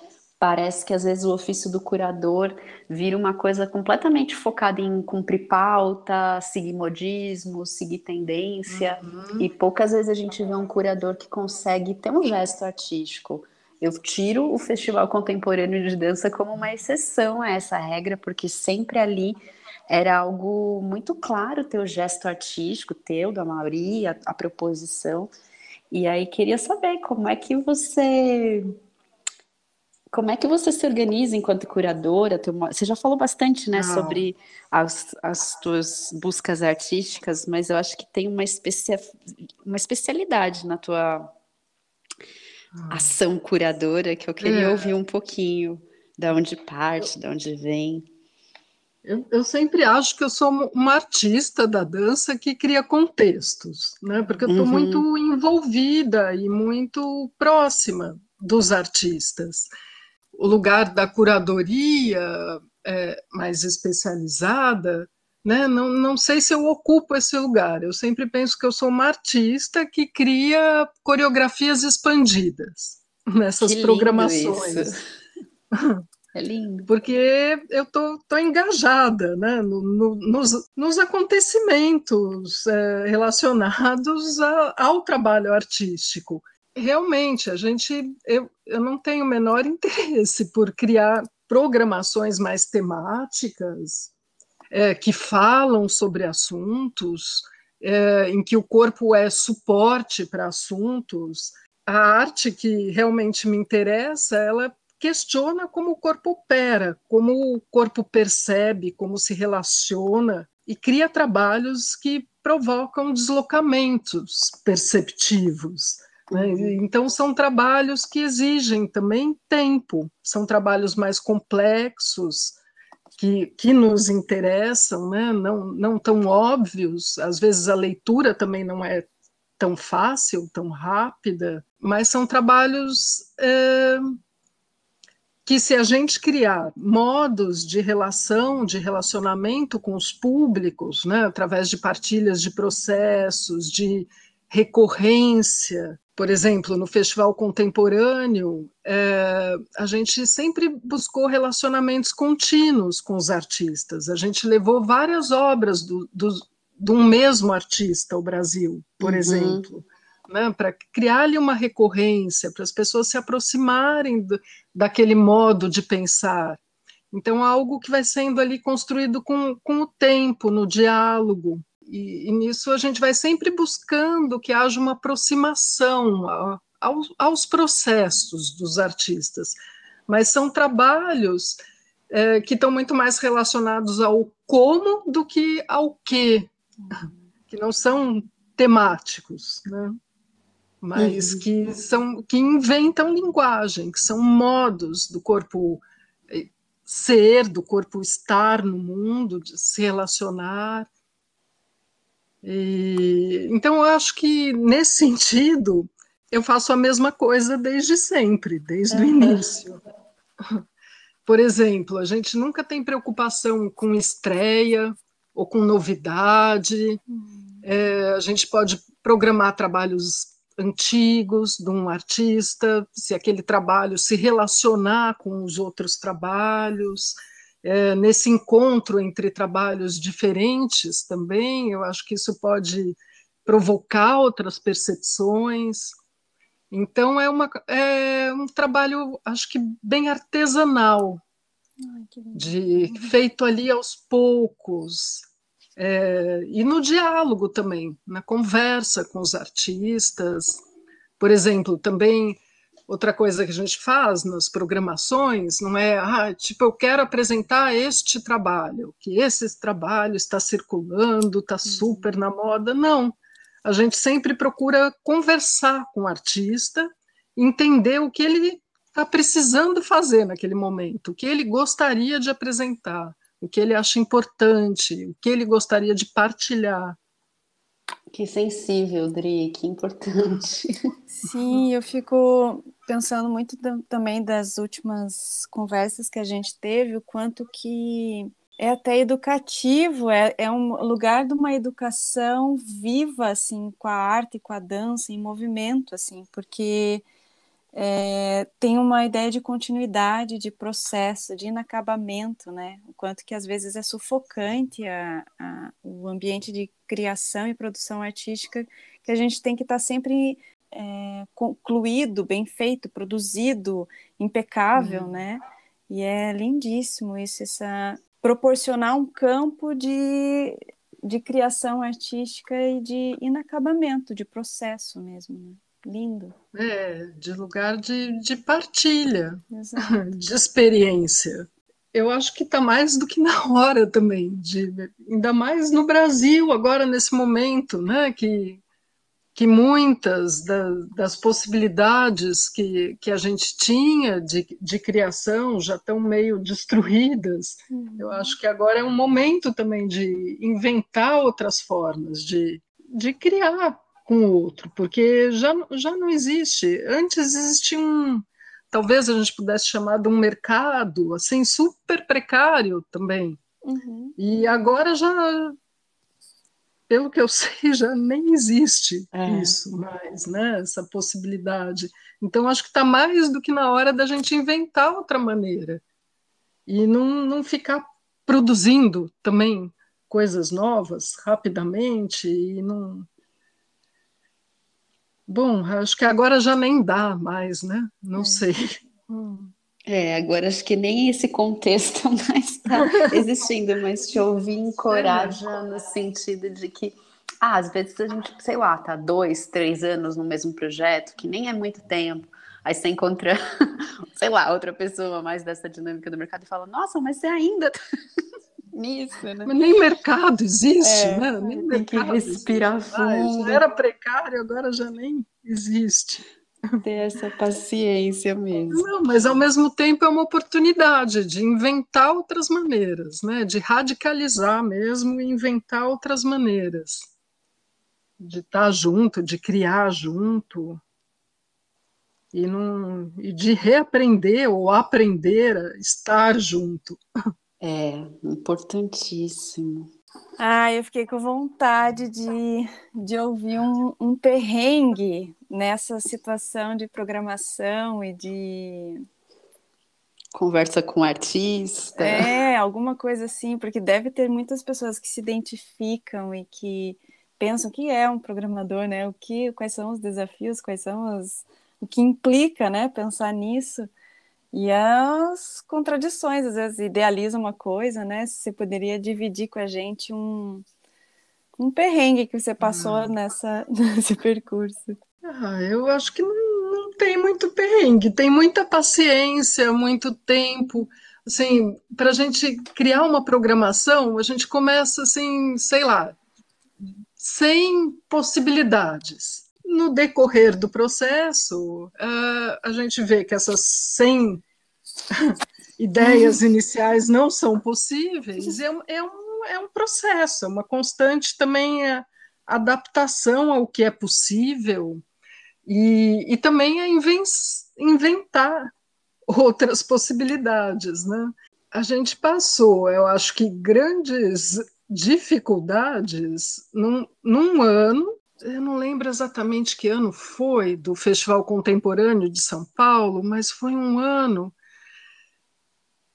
parece que às vezes o ofício do curador vira uma coisa completamente focada em cumprir pauta, seguir modismo, seguir tendência, uhum. e poucas vezes a gente vê um curador que consegue ter um gesto artístico. Eu tiro o Festival Contemporâneo de Dança como uma exceção a essa regra, porque sempre ali era algo muito claro teu gesto artístico, teu, da maioria, a, a proposição. E aí queria saber como é que você como é que você se organiza enquanto curadora? Você já falou bastante, né, Não. sobre as, as tuas buscas artísticas, mas eu acho que tem uma, especia, uma especialidade na tua ah. ação curadora que eu queria é. ouvir um pouquinho da onde parte, de onde vem. Eu, eu, sempre acho que eu sou uma artista da dança que cria contextos, né? Porque eu estou uhum. muito envolvida e muito próxima dos artistas o lugar da curadoria é, mais especializada, né? Não, não sei se eu ocupo esse lugar. Eu sempre penso que eu sou uma artista que cria coreografias expandidas nessas programações. É lindo. Porque eu tô, tô engajada né, no, no, nos, nos acontecimentos é, relacionados a, ao trabalho artístico realmente, a gente, eu, eu não tenho o menor interesse por criar programações mais temáticas, é, que falam sobre assuntos, é, em que o corpo é suporte para assuntos. A arte que realmente me interessa, ela questiona como o corpo opera, como o corpo percebe, como se relaciona, e cria trabalhos que provocam deslocamentos perceptivos. Né? Uhum. Então, são trabalhos que exigem também tempo, são trabalhos mais complexos, que, que nos interessam, né? não, não tão óbvios, às vezes a leitura também não é tão fácil, tão rápida, mas são trabalhos é, que se a gente criar modos de relação, de relacionamento com os públicos, né, através de partilhas de processos, de recorrência, por exemplo, no Festival Contemporâneo, é, a gente sempre buscou relacionamentos contínuos com os artistas. A gente levou várias obras do, do, de um mesmo artista ao Brasil, por uhum. exemplo né, para criar ali uma recorrência, para as pessoas se aproximarem do, daquele modo de pensar. Então, algo que vai sendo ali construído com, com o tempo, no diálogo. E, e nisso a gente vai sempre buscando que haja uma aproximação a, aos, aos processos dos artistas. Mas são trabalhos é, que estão muito mais relacionados ao como do que ao que, que não são temáticos. Né? Mas uhum. que são que inventam linguagem, que são modos do corpo eh, ser, do corpo estar no mundo, de se relacionar. E, então, eu acho que nesse sentido eu faço a mesma coisa desde sempre, desde uhum. o início. Por exemplo, a gente nunca tem preocupação com estreia ou com novidade. Uhum. É, a gente pode programar trabalhos antigos de um artista, se aquele trabalho se relacionar com os outros trabalhos, é, nesse encontro entre trabalhos diferentes também, eu acho que isso pode provocar outras percepções. Então é, uma, é um trabalho, acho que bem artesanal, Ai, de feito ali aos poucos, é, e no diálogo também, na conversa com os artistas. Por exemplo, também outra coisa que a gente faz nas programações não é, ah, tipo, eu quero apresentar este trabalho, que esse trabalho está circulando, está uhum. super na moda. Não. A gente sempre procura conversar com o artista, entender o que ele está precisando fazer naquele momento, o que ele gostaria de apresentar o que ele acha importante, o que ele gostaria de partilhar. Que sensível, Dri, que importante. Sim, eu fico pensando muito também das últimas conversas que a gente teve, o quanto que é até educativo, é, é um lugar de uma educação viva, assim, com a arte, com a dança, em movimento, assim, porque é, tem uma ideia de continuidade, de processo, de inacabamento, né? O quanto que às vezes é sufocante a, a, o ambiente de criação e produção artística, que a gente tem que estar tá sempre é, concluído, bem feito, produzido, impecável, uhum. né? E é lindíssimo isso, essa proporcionar um campo de, de criação artística e de inacabamento, de processo mesmo. Né? Lindo. É, de lugar de, de partilha, Exato. de experiência. Eu acho que está mais do que na hora também, de, ainda mais no Brasil, agora nesse momento, né, que, que muitas da, das possibilidades que, que a gente tinha de, de criação já estão meio destruídas. Uhum. Eu acho que agora é um momento também de inventar outras formas, de, de criar com o outro, porque já, já não existe. Antes existia um, talvez a gente pudesse chamar de um mercado, assim, super precário também. Uhum. E agora já, pelo que eu sei, já nem existe é. isso mais, né? Essa possibilidade. Então, acho que está mais do que na hora da gente inventar outra maneira e não, não ficar produzindo também coisas novas rapidamente e não Bom, acho que agora já nem dá mais, né? Não é. sei. É, agora acho que nem esse contexto mais está existindo, mas te ouvir encoraja é. no sentido de que, ah, às vezes a gente, sei lá, tá dois, três anos no mesmo projeto, que nem é muito tempo, aí você encontra, sei lá, outra pessoa mais dessa dinâmica do mercado e fala, nossa, mas você ainda tá nisso, né? Mas nem mercado existe, é, né? Nem tem mercado que respirar existe. fundo. Era precário, agora já nem existe. Ter essa paciência mesmo. Não, mas ao mesmo tempo é uma oportunidade de inventar outras maneiras, né? De radicalizar mesmo e inventar outras maneiras. De estar junto, de criar junto. e, não, e de reaprender ou aprender a estar junto. É, importantíssimo. Ah, eu fiquei com vontade de, de ouvir um, um perrengue nessa situação de programação e de. Conversa com artista. É, alguma coisa assim, porque deve ter muitas pessoas que se identificam e que pensam que é um programador, né? O que, quais são os desafios, quais são os, o que implica, né? Pensar nisso. E as contradições, às vezes idealiza uma coisa, né? Você poderia dividir com a gente um, um perrengue que você passou ah. nessa, nesse percurso. Ah, eu acho que não, não tem muito perrengue, tem muita paciência, muito tempo. Assim, para a gente criar uma programação, a gente começa assim, sei lá, sem possibilidades no decorrer do processo, uh, a gente vê que essas 100 ideias iniciais não são possíveis, é, é, um, é um processo, é uma constante também a, adaptação ao que é possível e, e também a inven inventar outras possibilidades. Né? A gente passou, eu acho que grandes dificuldades num, num ano eu não lembro exatamente que ano foi do Festival Contemporâneo de São Paulo, mas foi um ano.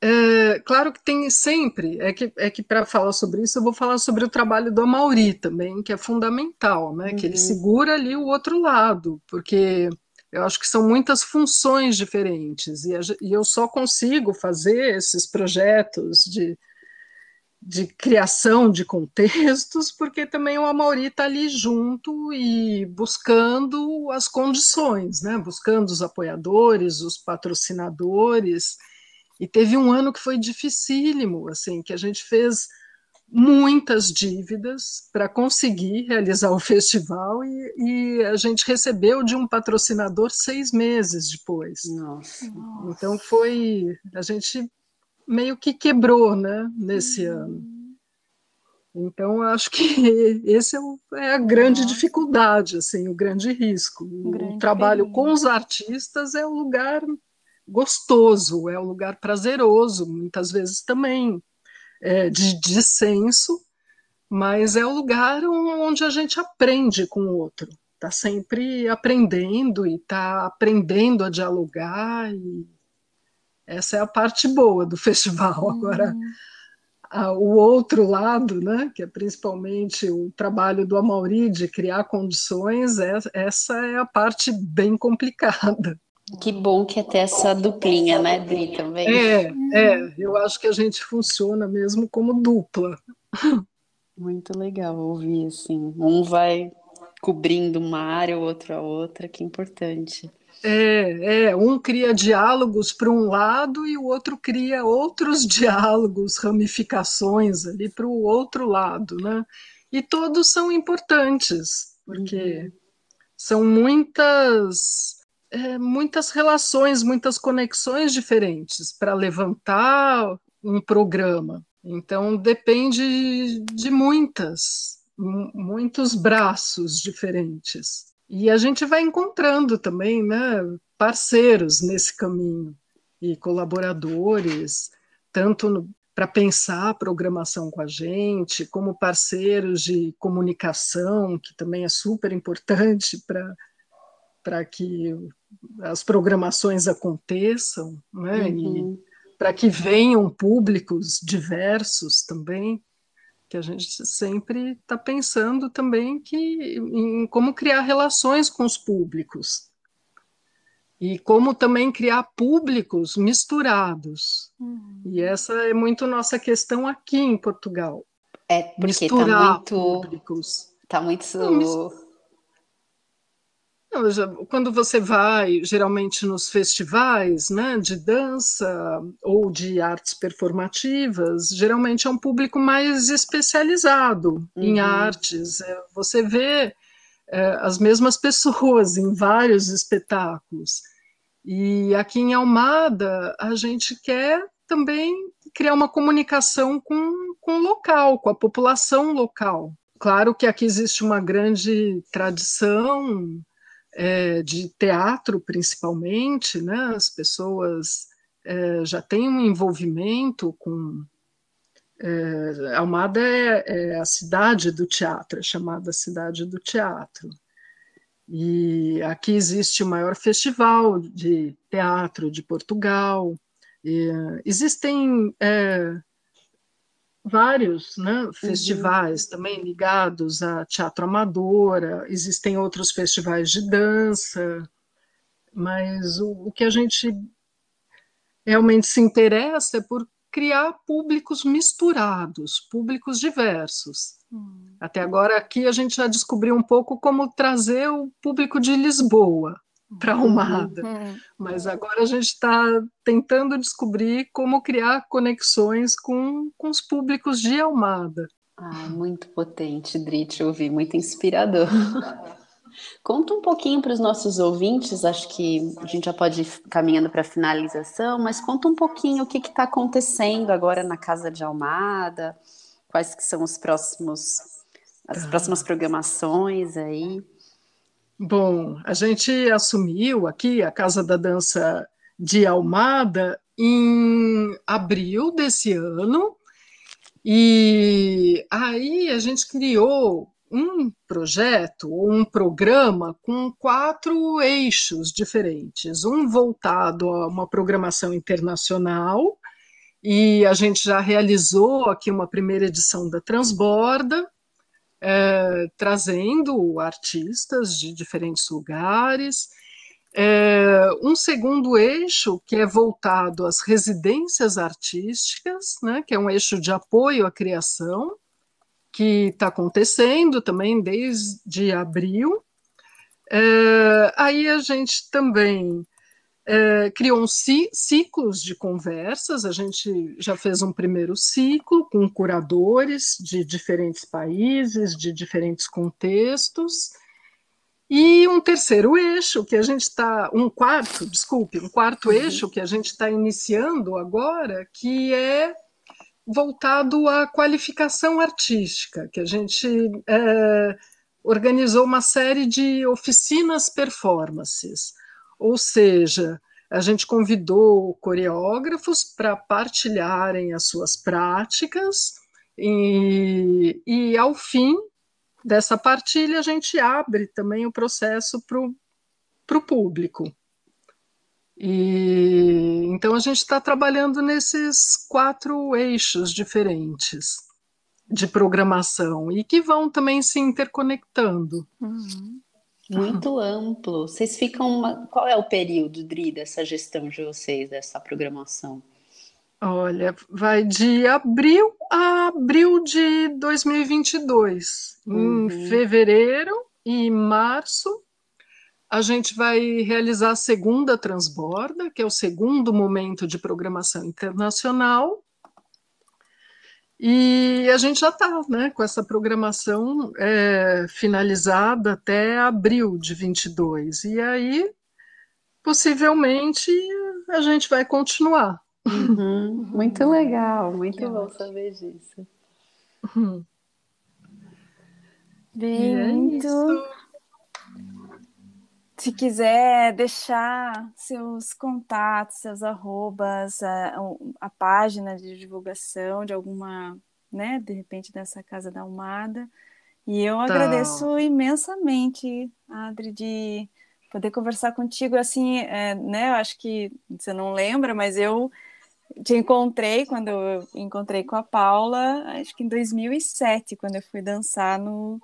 É, claro que tem sempre, é que, é que para falar sobre isso eu vou falar sobre o trabalho do Amauri também, que é fundamental, né? Uhum. Que ele uhum. segura ali o outro lado, porque eu acho que são muitas funções diferentes, e, a, e eu só consigo fazer esses projetos de de criação de contextos, porque também o Amauri está ali junto e buscando as condições, né? buscando os apoiadores, os patrocinadores. E teve um ano que foi dificílimo, assim, que a gente fez muitas dívidas para conseguir realizar o festival e, e, a gente recebeu de um patrocinador seis meses depois. Nossa. Então foi a gente meio que quebrou né, nesse uhum. ano. Então, acho que esse é, o, é a grande Nossa. dificuldade, assim, o grande risco. Um grande o trabalho perigo. com os artistas é um lugar gostoso, é um lugar prazeroso, muitas vezes também é, de dissenso, mas é o lugar onde a gente aprende com o outro. Está sempre aprendendo e está aprendendo a dialogar e essa é a parte boa do festival. Uhum. Agora, a, o outro lado, né, que é principalmente o trabalho do Amauri de criar condições, é, essa é a parte bem complicada. Que bom que é ter essa duplinha, né, Dri, também. É, é, eu acho que a gente funciona mesmo como dupla. Muito legal ouvir, assim, um vai cobrindo uma área, o outro a outra, que importante. É, é, um cria diálogos para um lado e o outro cria outros diálogos, ramificações ali para o outro lado, né? E todos são importantes, porque uhum. são muitas, é, muitas relações, muitas conexões diferentes para levantar um programa. Então depende de muitas, muitos braços diferentes. E a gente vai encontrando também né, parceiros nesse caminho e colaboradores, tanto para pensar a programação com a gente, como parceiros de comunicação, que também é super importante para que as programações aconteçam, né? Uhum. e para que venham públicos diversos também que a gente sempre está pensando também que em como criar relações com os públicos e como também criar públicos misturados. Uhum. E essa é muito nossa questão aqui em Portugal. É porque está muito públicos. Tá muito quando você vai, geralmente nos festivais né, de dança ou de artes performativas, geralmente é um público mais especializado uhum. em artes. É, você vê é, as mesmas pessoas em vários espetáculos. E aqui em Almada, a gente quer também criar uma comunicação com, com o local, com a população local. Claro que aqui existe uma grande tradição é, de teatro, principalmente, né? As pessoas é, já têm um envolvimento com. É, Almada é, é, a cidade do teatro, é chamada cidade do teatro. E aqui existe o maior festival de teatro de Portugal. E, existem é, vários né, uhum. festivais uhum. também ligados a teatro amadora, existem outros festivais de dança, mas o, o que a gente realmente se interessa é por criar públicos misturados, públicos diversos. Hum. Até agora aqui a gente já descobriu um pouco como trazer o público de Lisboa, para Almada. Uhum. Mas agora a gente está tentando descobrir como criar conexões com, com os públicos de Almada. Ah, muito potente, Drit, ouvir, muito inspirador. Conta um pouquinho para os nossos ouvintes, acho que a gente já pode ir caminhando para a finalização, mas conta um pouquinho o que está acontecendo agora na Casa de Almada, quais que são os próximos, as tá. próximas programações aí. Bom, a gente assumiu aqui a Casa da Dança de Almada em abril desse ano, e aí a gente criou um projeto, um programa com quatro eixos diferentes. Um voltado a uma programação internacional, e a gente já realizou aqui uma primeira edição da Transborda, é, trazendo artistas de diferentes lugares. É, um segundo eixo que é voltado às residências artísticas, né, que é um eixo de apoio à criação, que está acontecendo também desde abril. É, aí a gente também é, criou uns ciclos de conversas. A gente já fez um primeiro ciclo com curadores de diferentes países, de diferentes contextos. E um terceiro eixo que a gente está, um quarto, desculpe, um quarto uhum. eixo que a gente está iniciando agora, que é voltado à qualificação artística, que a gente é, organizou uma série de oficinas performances ou seja, a gente convidou coreógrafos para partilharem as suas práticas e, e, ao fim dessa partilha, a gente abre também o processo para o público. E, então, a gente está trabalhando nesses quatro eixos diferentes de programação e que vão também se interconectando. Uhum. Muito amplo. Vocês ficam. Uma... Qual é o período, Dri, dessa gestão de vocês, dessa programação? Olha, vai de abril a abril de 2022. Uhum. Em fevereiro e março, a gente vai realizar a segunda transborda, que é o segundo momento de programação internacional. E a gente já está né, com essa programação é, finalizada até abril de 22. E aí, possivelmente, a gente vai continuar. Uhum, muito legal, muito bom saber disso. Uhum. Bem, é muito. Se quiser deixar seus contatos, seus arrobas, a, a, página de divulgação de alguma, né, de repente dessa Casa da Almada. E eu tá. agradeço imensamente, Adri, de poder conversar contigo. Assim, é, né, eu acho que você não lembra, mas eu te encontrei quando eu encontrei com a Paula, acho que em 2007, quando eu fui dançar no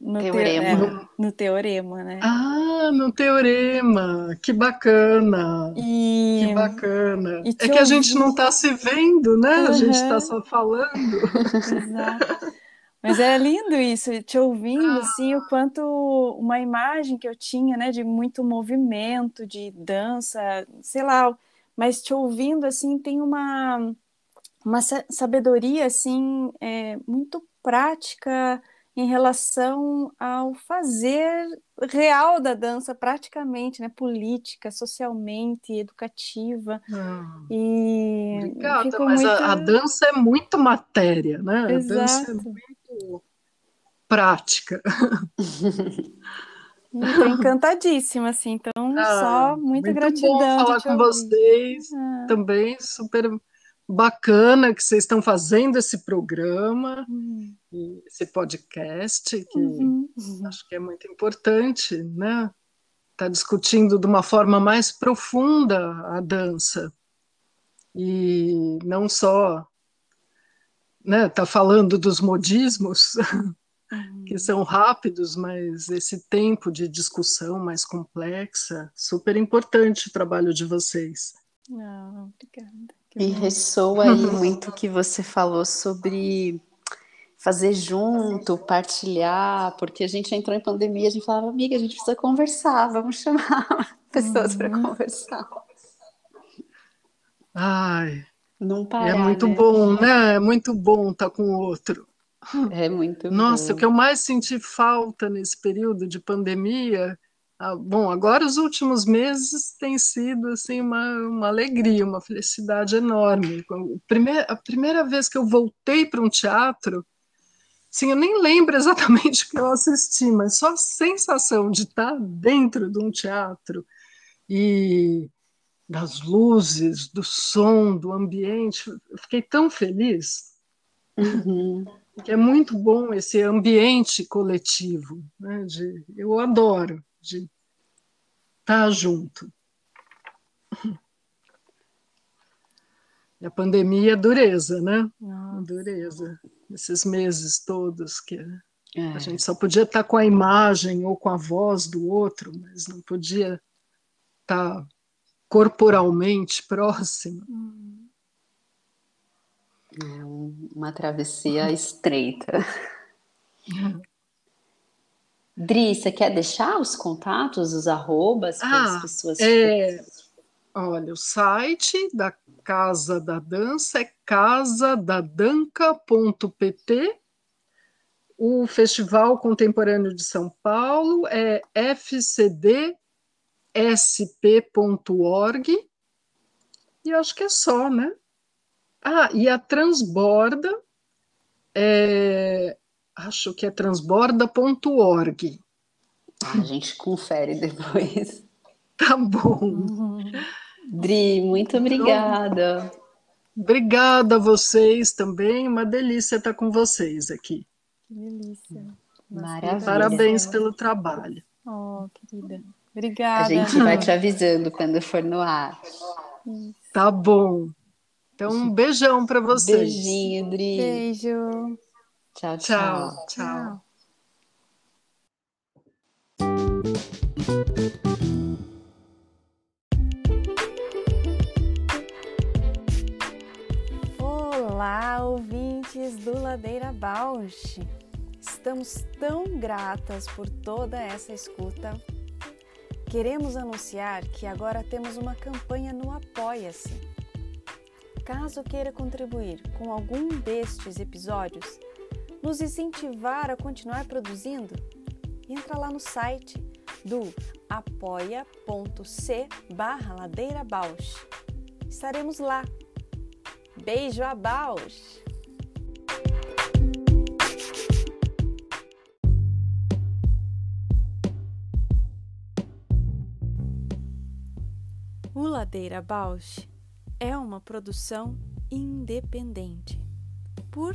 no teorema. Te, é, no teorema, né? Ah, no teorema. Que bacana. E... Que bacana. E é que a gente não está se vendo, né? Uhum. A gente está só falando. Exato. Mas é lindo isso, te ouvindo, ah. assim, o quanto uma imagem que eu tinha, né, de muito movimento, de dança, sei lá, mas te ouvindo, assim, tem uma, uma sabedoria, assim, é, muito prática, em relação ao fazer real da dança, praticamente, né? Política, socialmente, educativa. Hum. E Obrigada, mas muito... a, a, dança é muito matéria, né? Exato. A dança é muito prática. Estou encantadíssima, assim, então ah, só muita muito gratidão. Bom falar com ouvir. vocês ah. também, super bacana que vocês estão fazendo esse programa, uhum. esse podcast, que uhum. acho que é muito importante, né? Está discutindo de uma forma mais profunda a dança e não só né, tá falando dos modismos uhum. que são rápidos, mas esse tempo de discussão mais complexa, super importante o trabalho de vocês. Oh, obrigada. E ressoa aí muito o que você falou sobre fazer junto, partilhar, porque a gente entrou em pandemia, a gente falava, amiga, a gente precisa conversar, vamos chamar pessoas uhum. para conversar. Ai, não é parar, é muito né? bom, né? É muito bom estar com o outro. É muito Nossa, bom. o que eu mais senti falta nesse período de pandemia, ah, bom, agora os últimos meses tem sido assim uma, uma alegria, uma felicidade enorme. Primeira, a primeira vez que eu voltei para um teatro, Sim, eu nem lembro exatamente o que eu assisti, mas só a sensação de estar dentro de um teatro e das luzes, do som, do ambiente, eu fiquei tão feliz. Uhum. Que é muito bom esse ambiente coletivo, né? De, eu adoro de estar junto. E a pandemia é dureza, né? Nossa. Dureza. Esses meses todos que é. a gente só podia estar com a imagem ou com a voz do outro, mas não podia estar corporalmente próximo. É uma travessia estreita. Dri, você quer deixar os contatos, os arrobas para ah, as pessoas? É, olha, o site da Casa da Dança é casadadanca.pt. O Festival Contemporâneo de São Paulo é fcdsp.org. E acho que é só, né? Ah, e a Transborda é, acho que é transborda.org. A gente confere depois. Tá bom. Uhum. Dri, muito obrigada. Obrigada a vocês também. Uma delícia estar com vocês aqui. Que delícia. Maravilha. Parabéns pelo trabalho. Oh, querida. Obrigada. A gente vai te avisando quando for no ar. Tá bom. Então, um beijão para vocês. Beijinho, Dri. Beijo. Tchau, tchau. Tchau. tchau. Olá, ouvintes do Ladeira Bausch! Estamos tão gratas por toda essa escuta. Queremos anunciar que agora temos uma campanha no Apoia-se. Caso queira contribuir com algum destes episódios, nos incentivar a continuar produzindo, entra lá no site do apoia.c barra Ladeira Bausch. Estaremos lá Beijo a Baus! O Ladeira Bausch é uma produção independente por